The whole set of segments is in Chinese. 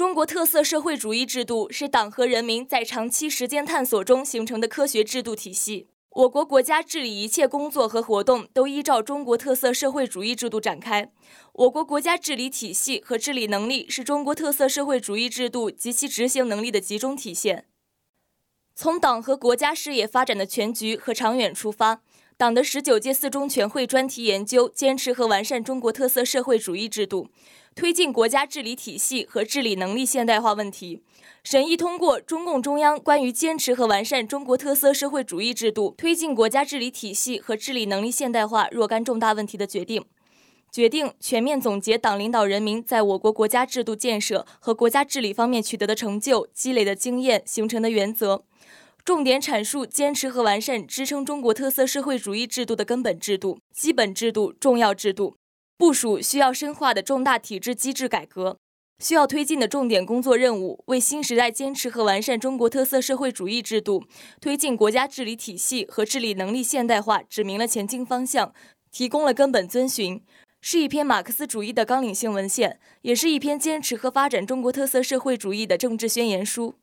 中国特色社会主义制度是党和人民在长期实践探索中形成的科学制度体系。我国国家治理一切工作和活动都依照中国特色社会主义制度展开。我国国家治理体系和治理能力是中国特色社会主义制度及其执行能力的集中体现。从党和国家事业发展的全局和长远出发。党的十九届四中全会专题研究坚持和完善中国特色社会主义制度，推进国家治理体系和治理能力现代化问题，审议通过中共中央关于坚持和完善中国特色社会主义制度、推进国家治理体系和治理能力现代化若干重大问题的决定。决定全面总结党领导人民在我国国家制度建设和国家治理方面取得的成就、积累的经验、形成的原则。重点阐述坚持和完善支撑中国特色社会主义制度的根本制度、基本制度、重要制度，部署需要深化的重大体制机制改革，需要推进的重点工作任务，为新时代坚持和完善中国特色社会主义制度、推进国家治理体系和治理能力现代化指明了前进方向，提供了根本遵循，是一篇马克思主义的纲领性文献，也是一篇坚持和发展中国特色社会主义的政治宣言书。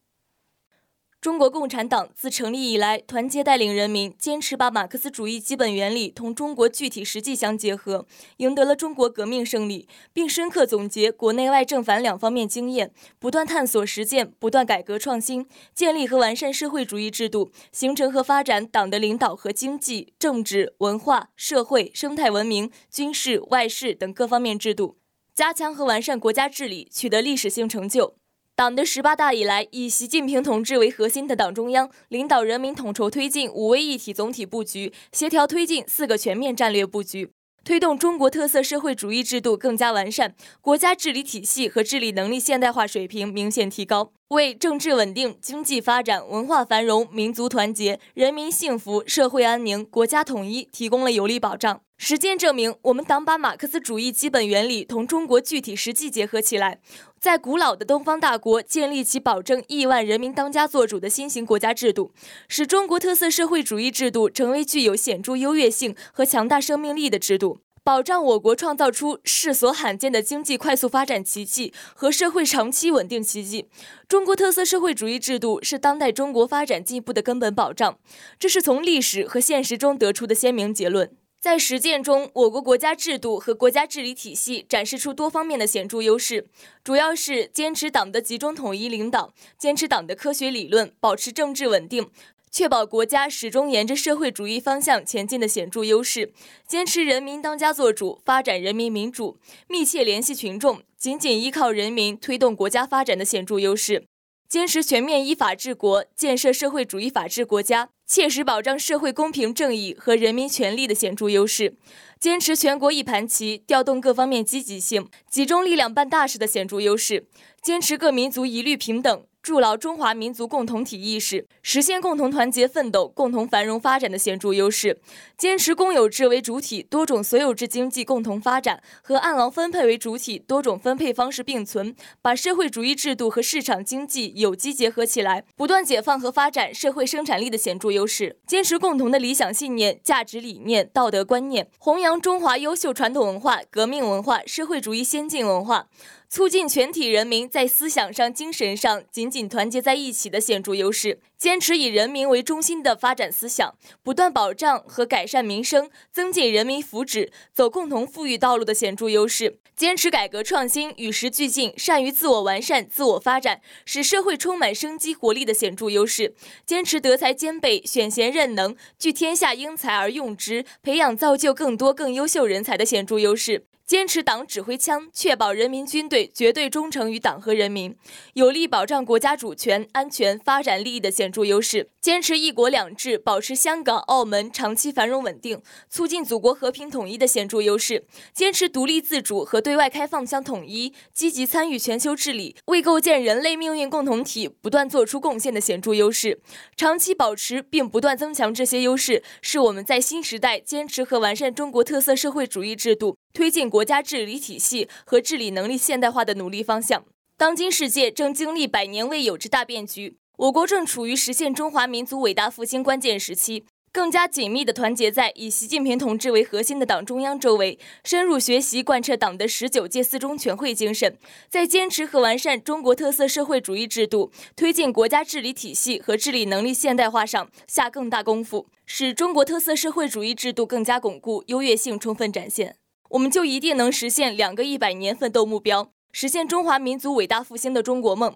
中国共产党自成立以来，团结带领人民，坚持把马克思主义基本原理同中国具体实际相结合，赢得了中国革命胜利，并深刻总结国内外正反两方面经验，不断探索实践，不断改革创新，建立和完善社会主义制度，形成和发展党的领导和经济、政治、文化、社会、生态文明、军事、外事等各方面制度，加强和完善国家治理，取得历史性成就。党的十八大以来，以习近平同志为核心的党中央领导人民统筹推进五位一体总体布局，协调推进四个全面战略布局，推动中国特色社会主义制度更加完善，国家治理体系和治理能力现代化水平明显提高，为政治稳定、经济发展、文化繁荣、民族团结、人民幸福、社会安宁、国家统一提供了有力保障。实践证明，我们党把马克思主义基本原理同中国具体实际结合起来，在古老的东方大国建立起保证亿万人民当家作主的新型国家制度，使中国特色社会主义制度成为具有显著优越性和强大生命力的制度，保障我国创造出世所罕见的经济快速发展奇迹和社会长期稳定奇迹。中国特色社会主义制度是当代中国发展进步的根本保障，这是从历史和现实中得出的鲜明结论。在实践中，我国国家制度和国家治理体系展示出多方面的显著优势，主要是坚持党的集中统一领导，坚持党的科学理论，保持政治稳定，确保国家始终沿着社会主义方向前进的显著优势；坚持人民当家作主，发展人民民主，密切联系群众，紧紧依靠人民推动国家发展的显著优势；坚持全面依法治国，建设社会主义法治国家。切实保障社会公平正义和人民权利的显著优势，坚持全国一盘棋，调动各方面积极性，集中力量办大事的显著优势，坚持各民族一律平等。筑牢中华民族共同体意识，实现共同团结奋斗、共同繁荣发展的显著优势；坚持公有制为主体、多种所有制经济共同发展和按劳分配为主体、多种分配方式并存，把社会主义制度和市场经济有机结合起来，不断解放和发展社会生产力的显著优势；坚持共同的理想信念、价值理念、道德观念，弘扬中华优秀传统文化、革命文化、社会主义先进文化。促进全体人民在思想上、精神上紧紧团结在一起的显著优势。坚持以人民为中心的发展思想，不断保障和改善民生，增进人民福祉，走共同富裕道路的显著优势；坚持改革创新，与时俱进，善于自我完善、自我发展，使社会充满生机活力的显著优势；坚持德才兼备、选贤任能，聚天下英才而用之，培养造就更多更优秀人才的显著优势；坚持党指挥枪，确保人民军队绝对忠诚于党和人民，有力保障国家主权、安全、发展利益的显。著优势，坚持一国两制，保持香港、澳门长期繁荣稳定，促进祖国和平统一的显著优势；坚持独立自主和对外开放相统一，积极参与全球治理，为构建人类命运共同体不断做出贡献的显著优势。长期保持并不断增强这些优势，是我们在新时代坚持和完善中国特色社会主义制度，推进国国家治理体系和治理能力现代化的努力方向。当今世界正经历百年未有之大变局。我国正处于实现中华民族伟大复兴关键时期，更加紧密地团结在以习近平同志为核心的党中央周围，深入学习贯彻党的十九届四中全会精神，在坚持和完善中国特色社会主义制度、推进国家治理体系和治理能力现代化上下更大功夫，使中国特色社会主义制度更加巩固、优越性充分展现，我们就一定能实现两个一百年奋斗目标，实现中华民族伟大复兴的中国梦。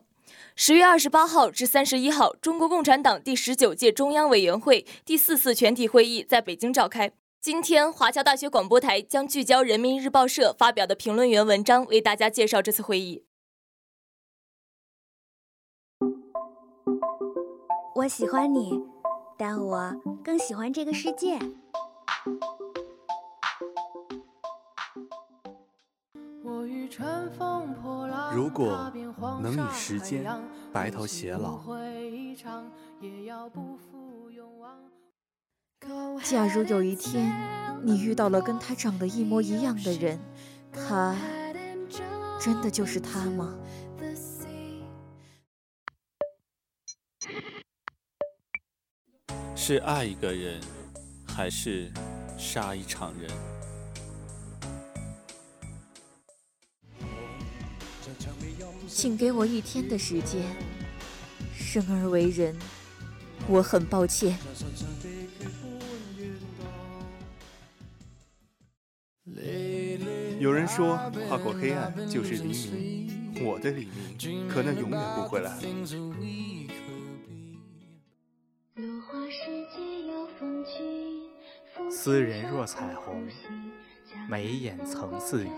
十月二十八号至三十一号，中国共产党第十九届中央委员会第四次全体会议在北京召开。今天，华侨大学广播台将聚焦人民日报社发表的评论员文章，为大家介绍这次会议。我喜欢你，但我更喜欢这个世界。如果能与时间白头偕老，假如有一天你遇到了跟他长得一模一样的人，他真的就是他吗？是爱一个人，还是杀一场人？请给我一天的时间。生而为人，我很抱歉。有人说，跨过黑暗就是黎明。我的黎明，可能永远不会来了。斯人若彩虹，眉眼曾似雨。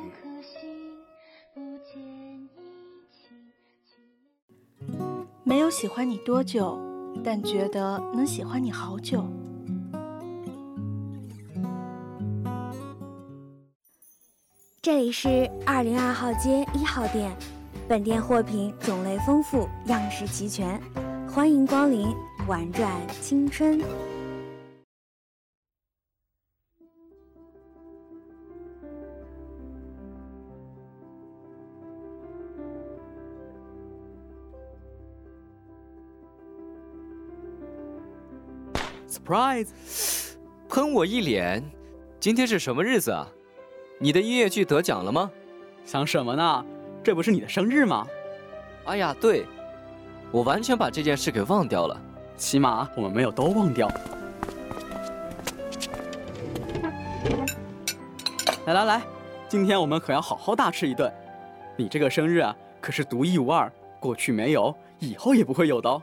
喜欢你多久，但觉得能喜欢你好久。这里是二零二号街一号店，本店货品种类丰富，样式齐全，欢迎光临，玩转青春。Surprise！喷我一脸！今天是什么日子啊？你的音乐剧得奖了吗？想什么呢？这不是你的生日吗？哎呀，对，我完全把这件事给忘掉了。起码我们没有都忘掉。来来来，今天我们可要好好大吃一顿。你这个生日啊，可是独一无二，过去没有，以后也不会有的哦。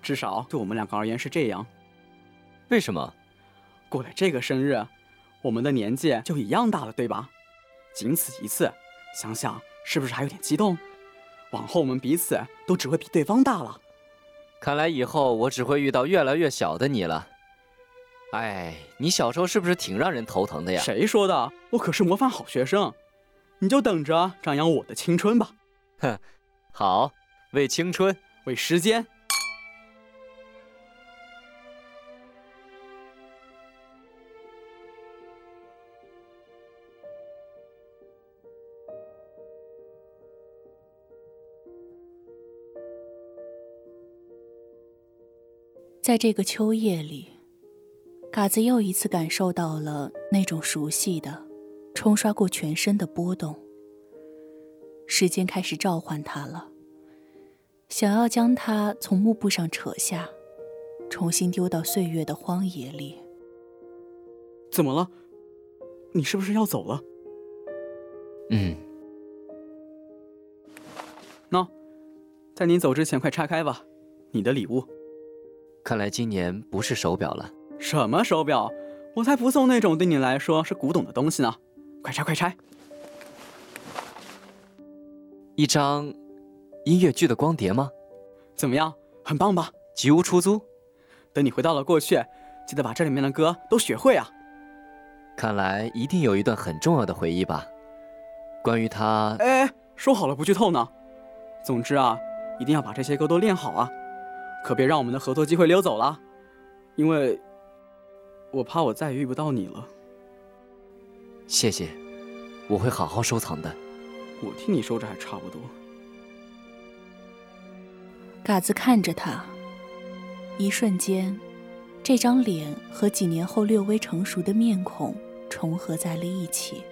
至少对我们两个而言是这样。为什么？过了这个生日，我们的年纪就一样大了，对吧？仅此一次，想想是不是还有点激动？往后我们彼此都只会比对方大了。看来以后我只会遇到越来越小的你了。哎，你小时候是不是挺让人头疼的呀？谁说的？我可是模范好学生，你就等着张扬我的青春吧。哼，好，为青春，为时间。在这个秋夜里，嘎子又一次感受到了那种熟悉的、冲刷过全身的波动。时间开始召唤他了，想要将他从幕布上扯下，重新丢到岁月的荒野里。怎么了？你是不是要走了？嗯。喏，在你走之前，快拆开吧，你的礼物。看来今年不是手表了。什么手表？我才不送那种对你来说是古董的东西呢！快拆，快拆！一张音乐剧的光碟吗？怎么样？很棒吧？吉屋出租。等你回到了过去，记得把这里面的歌都学会啊！看来一定有一段很重要的回忆吧？关于他……哎，说好了不剧透呢。总之啊，一定要把这些歌都练好啊！可别让我们的合作机会溜走了，因为我怕我再也遇不到你了。谢谢，我会好好收藏的。我替你收着还差不多。嘎子看着他，一瞬间，这张脸和几年后略微成熟的面孔重合在了一起。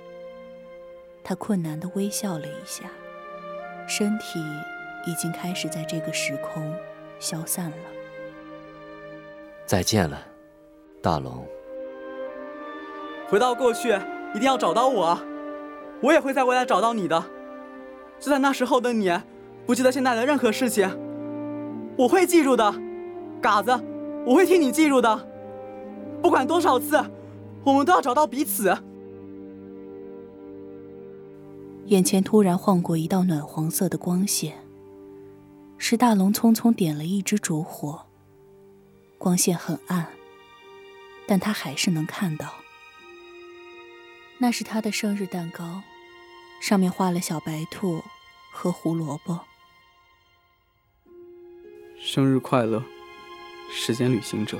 他困难的微笑了一下，身体已经开始在这个时空消散了。再见了，大龙。回到过去，一定要找到我，我也会在未来找到你的。就在那时候的你，不记得现在的任何事情，我会记住的，嘎子，我会替你记住的。不管多少次，我们都要找到彼此。眼前突然晃过一道暖黄色的光线，是大龙匆匆点了一支烛火。光线很暗，但他还是能看到，那是他的生日蛋糕，上面画了小白兔和胡萝卜。生日快乐，时间旅行者。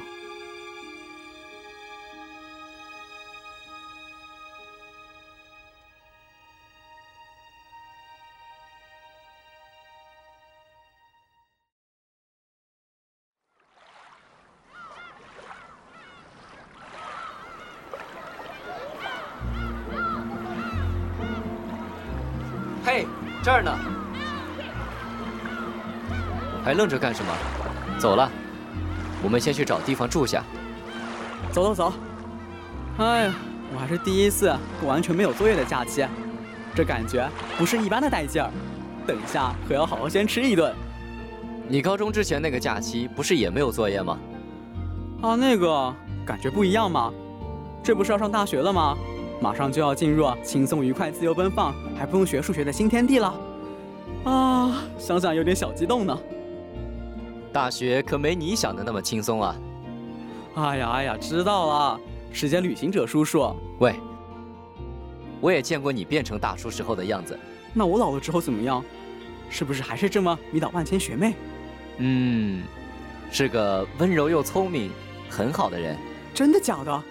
还愣着干什么？走了，我们先去找地方住下。走走走。哎呀，我还是第一次过完全没有作业的假期，这感觉不是一般的带劲儿。等一下可要好好先吃一顿。你高中之前那个假期不是也没有作业吗？啊，那个感觉不一样嘛。这不是要上大学了吗？马上就要进入轻松愉快、自由奔放，还不用学数学的新天地了，啊，想想有点小激动呢。大学可没你想的那么轻松啊！哎呀哎呀，知道了，时间旅行者叔叔。喂，我也见过你变成大叔时候的样子。那我老了之后怎么样？是不是还是这么迷倒万千学妹？嗯，是个温柔又聪明、很好的人。真的假的？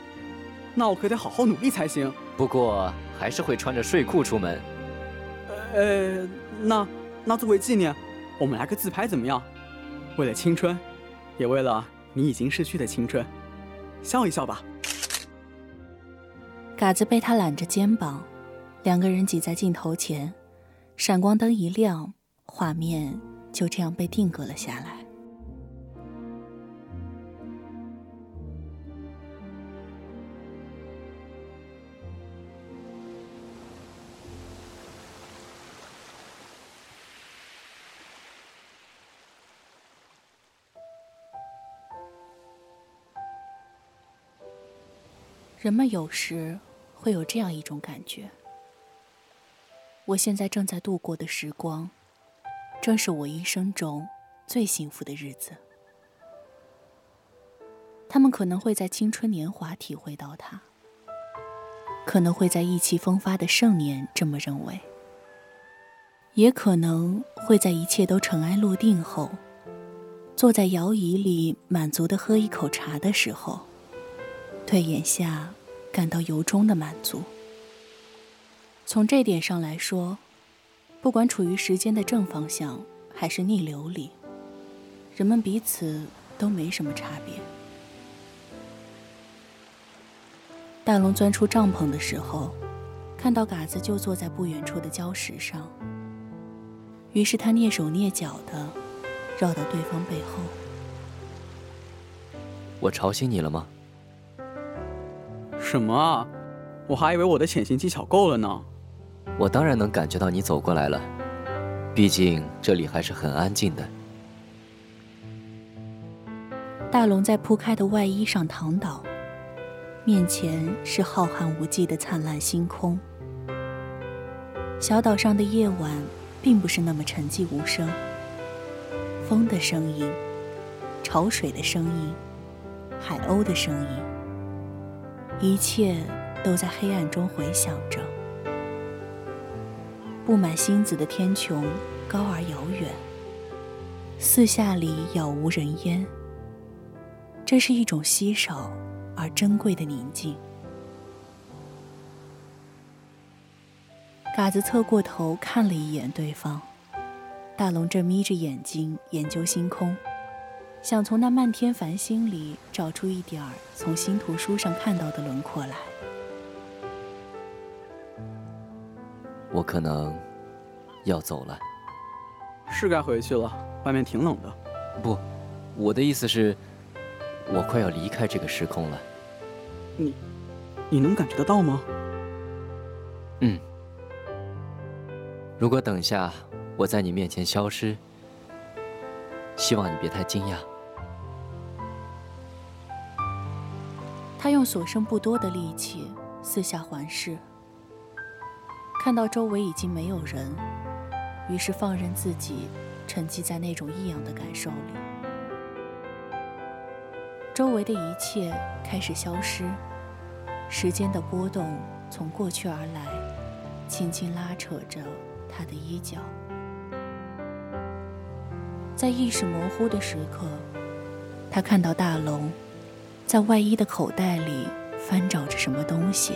那我可得好好努力才行。不过还是会穿着睡裤出门。呃，那那作为纪念，我们来个自拍怎么样？为了青春，也为了你已经逝去的青春，笑一笑吧。嘎子被他揽着肩膀，两个人挤在镜头前，闪光灯一亮，画面就这样被定格了下来。人们有时会有这样一种感觉：我现在正在度过的时光，正是我一生中最幸福的日子。他们可能会在青春年华体会到它，可能会在意气风发的盛年这么认为，也可能会在一切都尘埃落定后，坐在摇椅里满足的喝一口茶的时候。对眼下感到由衷的满足。从这点上来说，不管处于时间的正方向还是逆流里，人们彼此都没什么差别。大龙钻出帐篷的时候，看到嘎子就坐在不远处的礁石上，于是他蹑手蹑脚的绕到对方背后。我吵醒你了吗？什么啊！我还以为我的潜行技巧够了呢。我当然能感觉到你走过来了，毕竟这里还是很安静的。大龙在铺开的外衣上躺倒，面前是浩瀚无际的灿烂星空。小岛上的夜晚并不是那么沉寂无声，风的声音、潮水的声音、海鸥的声音。一切都在黑暗中回响着，布满星子的天穹高而遥远，四下里杳无人烟。这是一种稀少而珍贵的宁静。嘎子侧过头看了一眼对方，大龙正眯着眼睛研究星空，想从那漫天繁星里找出一点儿从星图书上看到的轮廓来。我可能要走了。是该回去了，外面挺冷的。不，我的意思是，我快要离开这个时空了。你，你能感觉得到吗？嗯。如果等下我在你面前消失，希望你别太惊讶。他用所剩不多的力气四下环视，看到周围已经没有人，于是放任自己沉寂在那种异样的感受里。周围的一切开始消失，时间的波动从过去而来，轻轻拉扯着他的衣角。在意识模糊的时刻，他看到大龙。在外衣的口袋里翻找着什么东西。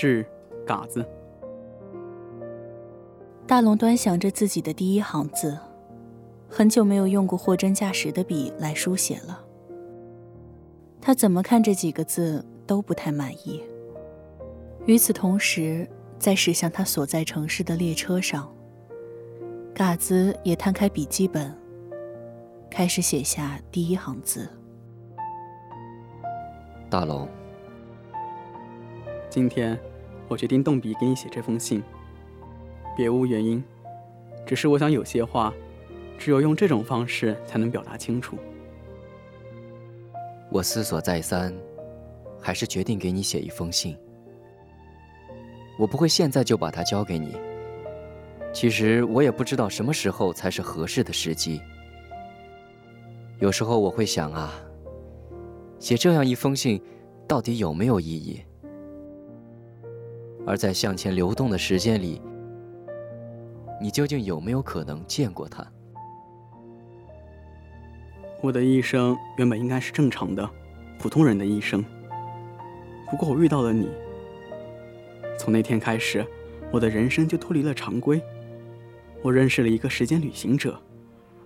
是嘎子。大龙端详着自己的第一行字，很久没有用过货真价实的笔来书写了。他怎么看这几个字都不太满意。与此同时，在驶向他所在城市的列车上，嘎子也摊开笔记本，开始写下第一行字：大龙。今天，我决定动笔给你写这封信，别无原因，只是我想有些话，只有用这种方式才能表达清楚。我思索再三，还是决定给你写一封信。我不会现在就把它交给你。其实我也不知道什么时候才是合适的时机。有时候我会想啊，写这样一封信，到底有没有意义？而在向前流动的时间里，你究竟有没有可能见过他？我的一生原本应该是正常的、普通人的一生。不过我遇到了你，从那天开始，我的人生就脱离了常规。我认识了一个时间旅行者，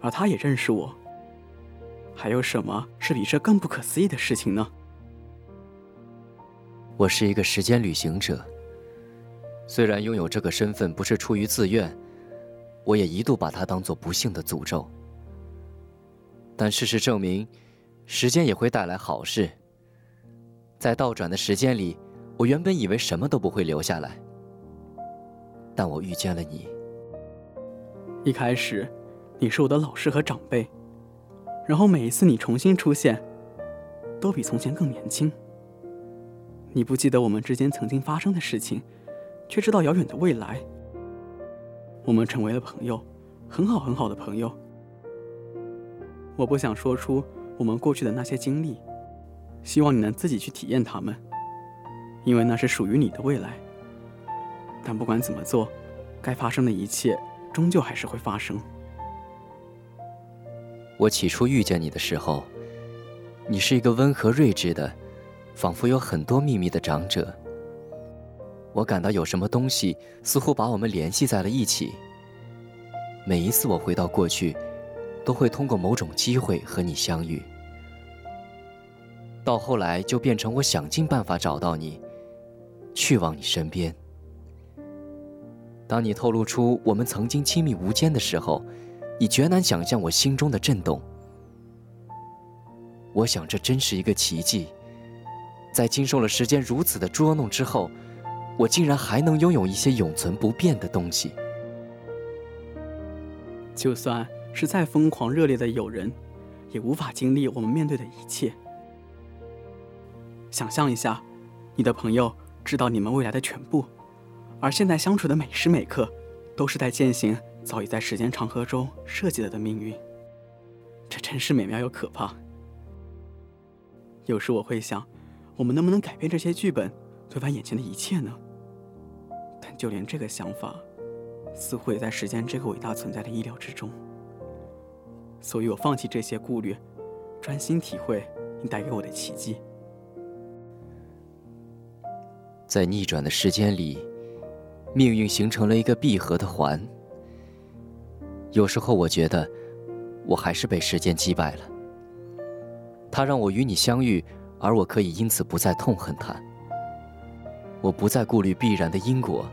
而他也认识我。还有什么是比这更不可思议的事情呢？我是一个时间旅行者。虽然拥有这个身份不是出于自愿，我也一度把它当做不幸的诅咒。但事实证明，时间也会带来好事。在倒转的时间里，我原本以为什么都不会留下来，但我遇见了你。一开始，你是我的老师和长辈，然后每一次你重新出现，都比从前更年轻。你不记得我们之间曾经发生的事情。却知道遥远的未来，我们成为了朋友，很好很好的朋友。我不想说出我们过去的那些经历，希望你能自己去体验它们，因为那是属于你的未来。但不管怎么做，该发生的一切终究还是会发生。我起初遇见你的时候，你是一个温和睿智的，仿佛有很多秘密的长者。我感到有什么东西似乎把我们联系在了一起。每一次我回到过去，都会通过某种机会和你相遇。到后来就变成我想尽办法找到你，去往你身边。当你透露出我们曾经亲密无间的时候，你绝难想象我心中的震动。我想这真是一个奇迹，在经受了时间如此的捉弄之后。我竟然还能拥有一些永存不变的东西。就算是再疯狂热烈的友人，也无法经历我们面对的一切。想象一下，你的朋友知道你们未来的全部，而现在相处的每时每刻，都是在践行早已在时间长河中设计了的命运。这真是美妙又可怕。有时我会想，我们能不能改变这些剧本，推翻眼前的一切呢？但就连这个想法，似乎也在时间这个伟大存在的意料之中。所以我放弃这些顾虑，专心体会你带给我的奇迹。在逆转的时间里，命运形成了一个闭合的环。有时候我觉得，我还是被时间击败了。它让我与你相遇，而我可以因此不再痛恨它。我不再顾虑必然的因果，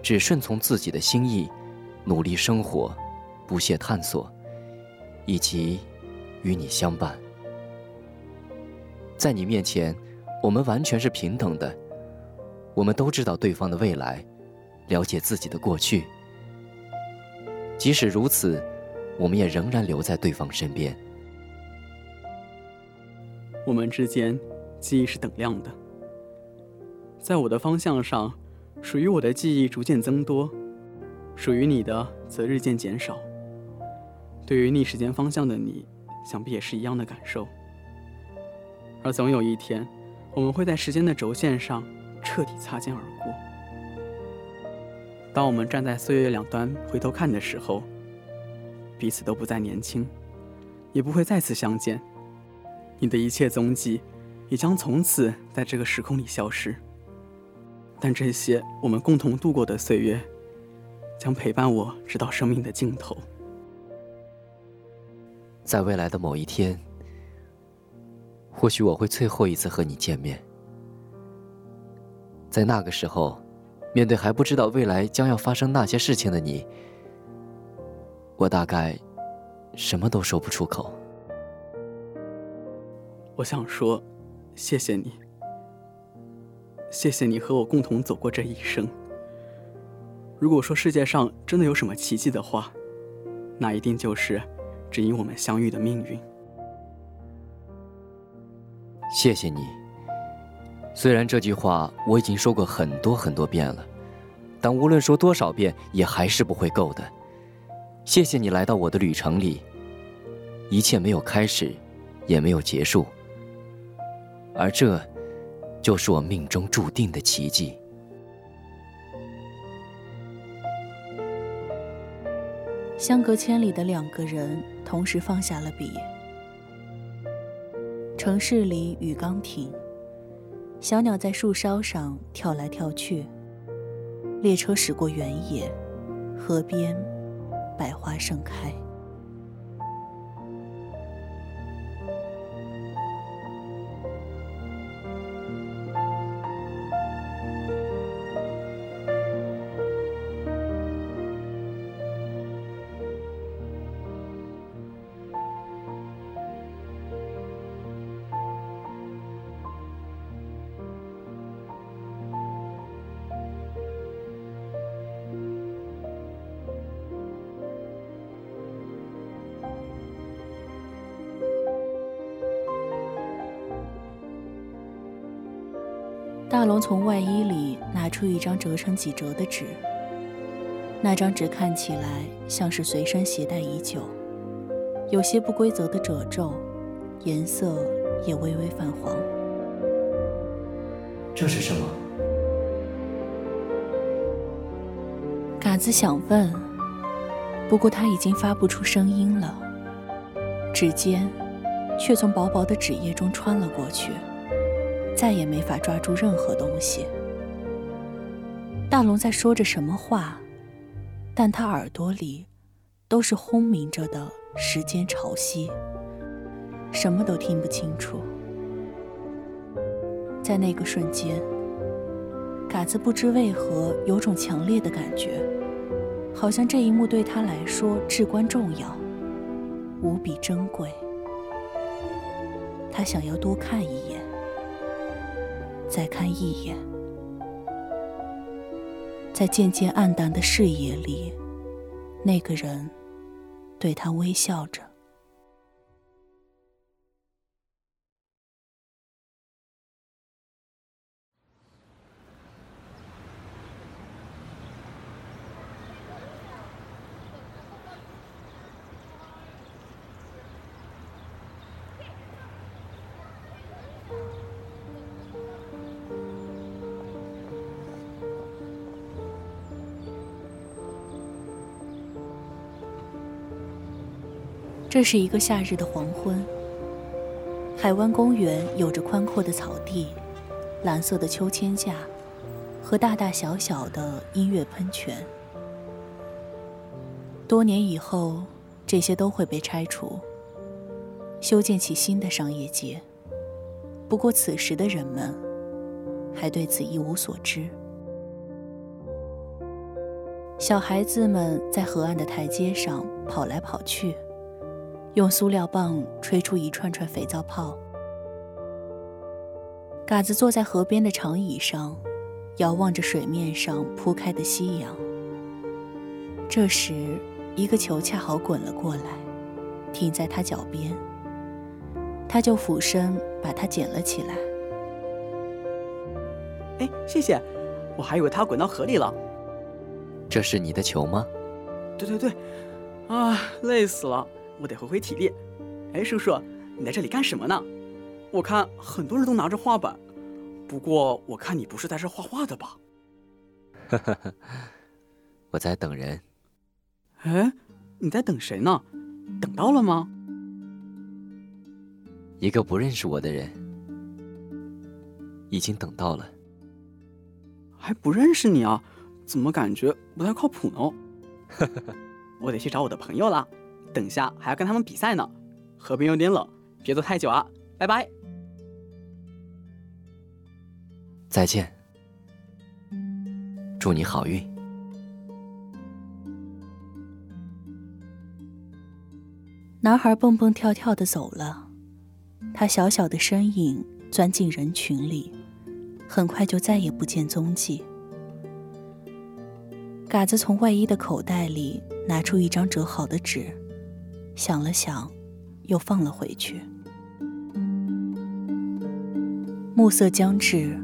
只顺从自己的心意，努力生活，不懈探索。以及与你相伴，在你面前，我们完全是平等的。我们都知道对方的未来，了解自己的过去。即使如此，我们也仍然留在对方身边。我们之间记忆是等量的，在我的方向上，属于我的记忆逐渐增多，属于你的则日渐减少。对于逆时间方向的你，想必也是一样的感受。而总有一天，我们会在时间的轴线上彻底擦肩而过。当我们站在岁月两端回头看的时候，彼此都不再年轻，也不会再次相见。你的一切踪迹，也将从此在这个时空里消失。但这些我们共同度过的岁月，将陪伴我直到生命的尽头。在未来的某一天，或许我会最后一次和你见面。在那个时候，面对还不知道未来将要发生那些事情的你，我大概什么都说不出口。我想说，谢谢你，谢谢你和我共同走过这一生。如果说世界上真的有什么奇迹的话，那一定就是。指引我们相遇的命运。谢谢你。虽然这句话我已经说过很多很多遍了，但无论说多少遍，也还是不会够的。谢谢你来到我的旅程里，一切没有开始，也没有结束，而这，就是我命中注定的奇迹。相隔千里的两个人同时放下了笔。城市里雨刚停，小鸟在树梢上跳来跳去。列车驶过原野，河边，百花盛开。龙从外衣里拿出一张折成几折的纸，那张纸看起来像是随身携带已久，有些不规则的褶皱，颜色也微微泛黄。这是什么？嘎子想问，不过他已经发不出声音了，指尖却从薄薄的纸页中穿了过去。再也没法抓住任何东西。大龙在说着什么话，但他耳朵里都是轰鸣着的时间潮汐，什么都听不清楚。在那个瞬间，嘎子不知为何有种强烈的感觉，好像这一幕对他来说至关重要，无比珍贵。他想要多看一眼。再看一眼，在渐渐暗淡的视野里，那个人对他微笑着。这是一个夏日的黄昏，海湾公园有着宽阔的草地、蓝色的秋千架和大大小小的音乐喷泉。多年以后，这些都会被拆除，修建起新的商业街。不过，此时的人们还对此一无所知。小孩子们在河岸的台阶上跑来跑去，用塑料棒吹出一串串肥皂泡。嘎子坐在河边的长椅上，遥望着水面上铺开的夕阳。这时，一个球恰好滚了过来，停在他脚边。他就俯身把它捡了起来。哎，谢谢，我还以为它滚到河里了。这是你的球吗？对对对，啊，累死了，我得回回体力。哎，叔叔，你在这里干什么呢？我看很多人都拿着画板，不过我看你不是在这画画的吧？我在等人。哎，你在等谁呢？等到了吗？一个不认识我的人，已经等到了。还不认识你啊？怎么感觉不太靠谱呢？我得去找我的朋友了，等下还要跟他们比赛呢。河边有点冷，别坐太久啊，拜拜。再见，祝你好运。男孩蹦蹦跳跳的走了，他小小的身影钻进人群里，很快就再也不见踪迹。嘎子从外衣的口袋里拿出一张折好的纸，想了想，又放了回去。暮色将至，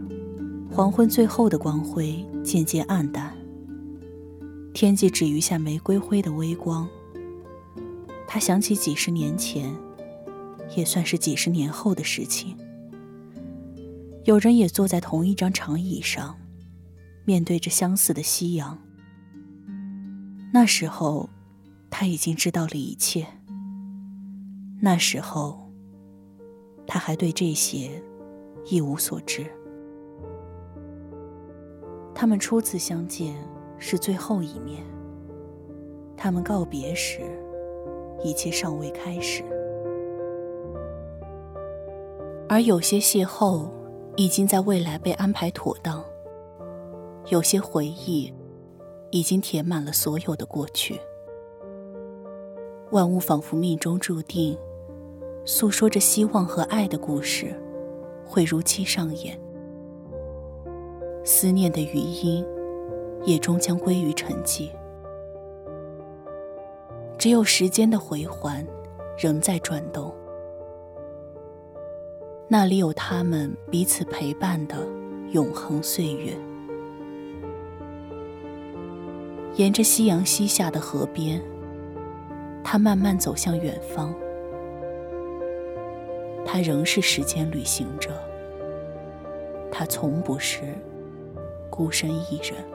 黄昏最后的光辉渐渐暗淡，天际只余下玫瑰灰的微光。他想起几十年前，也算是几十年后的事情。有人也坐在同一张长椅上，面对着相似的夕阳。那时候，他已经知道了一切。那时候，他还对这些一无所知。他们初次相见是最后一面。他们告别时，一切尚未开始。而有些邂逅，已经在未来被安排妥当。有些回忆。已经填满了所有的过去，万物仿佛命中注定，诉说着希望和爱的故事，会如期上演。思念的余音，也终将归于沉寂。只有时间的回环，仍在转动。那里有他们彼此陪伴的永恒岁月。沿着夕阳西下的河边，他慢慢走向远方。他仍是时间旅行者，他从不是孤身一人。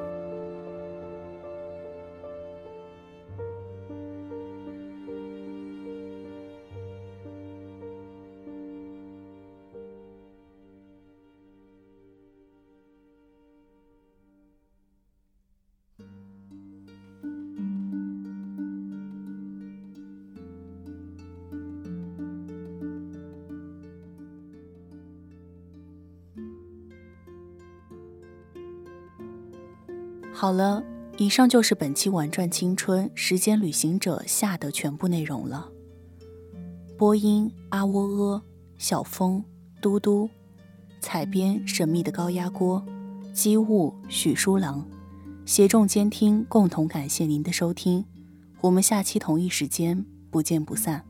好了，以上就是本期《玩转青春时间旅行者》下的全部内容了。播音：阿窝阿、小风、嘟嘟，采编：神秘的高压锅、机务：许书郎，协众监听，共同感谢您的收听。我们下期同一时间不见不散。